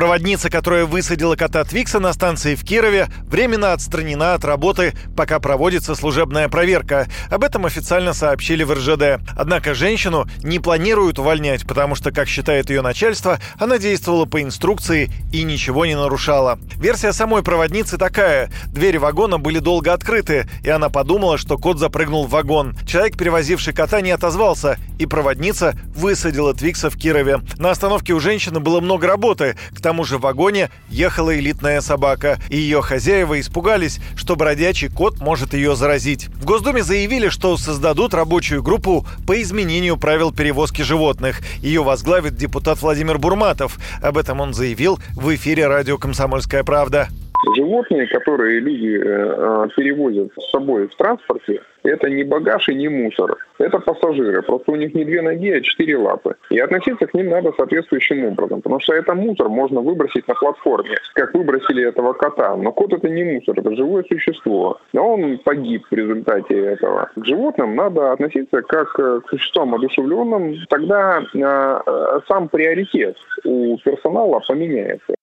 Проводница, которая высадила кота Твикса на станции в Кирове, временно отстранена от работы, пока проводится служебная проверка. Об этом официально сообщили в РЖД. Однако женщину не планируют увольнять, потому что, как считает ее начальство, она действовала по инструкции и ничего не нарушала. Версия самой проводницы такая. Двери вагона были долго открыты, и она подумала, что кот запрыгнул в вагон. Человек, перевозивший кота, не отозвался, и проводница высадила Твикса в Кирове. На остановке у женщины было много работы. К тому же в вагоне ехала элитная собака, и ее хозяева испугались, что бродячий кот может ее заразить. В Госдуме заявили, что создадут рабочую группу по изменению правил перевозки животных. Ее возглавит депутат Владимир Бурматов. Об этом он заявил в эфире радио «Комсомольская правда». Животные, которые люди э, э, перевозят с собой в транспорте, это не багаж и не мусор. Это пассажиры. Просто у них не две ноги, а четыре лапы. И относиться к ним надо соответствующим образом. Потому что это мусор можно выбросить на платформе, как выбросили этого кота. Но кот это не мусор, это живое существо. Но он погиб в результате этого. К животным надо относиться как к существам одушевленным. Тогда э, сам приоритет у персонала поменяется.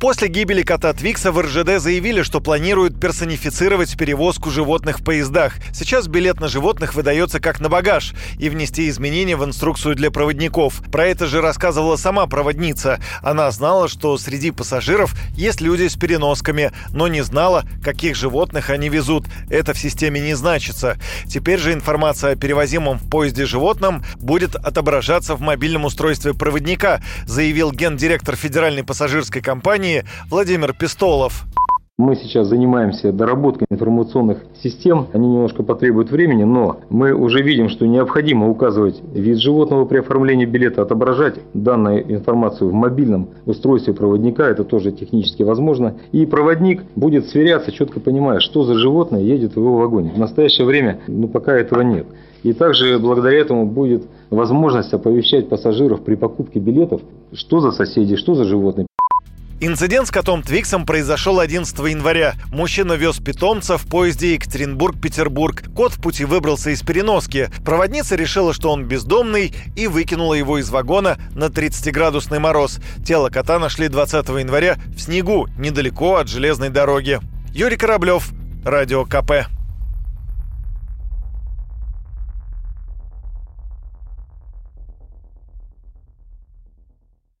После гибели кота Твикса в РЖД заявили, что планируют персонифицировать перевозку животных в поездах. Сейчас билет на животных выдается как на багаж и внести изменения в инструкцию для проводников. Про это же рассказывала сама проводница. Она знала, что среди пассажиров есть люди с переносками, но не знала, каких животных они везут. Это в системе не значится. Теперь же информация о перевозимом в поезде животном будет отображаться в мобильном устройстве проводника, заявил гендиректор федеральной пассажирской компании компании Владимир Пистолов. Мы сейчас занимаемся доработкой информационных систем. Они немножко потребуют времени, но мы уже видим, что необходимо указывать вид животного при оформлении билета, отображать данную информацию в мобильном устройстве проводника. Это тоже технически возможно. И проводник будет сверяться, четко понимая, что за животное едет в его вагоне. В настоящее время ну, пока этого нет. И также благодаря этому будет возможность оповещать пассажиров при покупке билетов, что за соседи, что за животные. Инцидент с котом Твиксом произошел 11 января. Мужчина вез питомца в поезде Екатеринбург-Петербург. Кот в пути выбрался из переноски. Проводница решила, что он бездомный и выкинула его из вагона на 30-градусный мороз. Тело кота нашли 20 января в снегу, недалеко от железной дороги. Юрий Кораблев, Радио КП.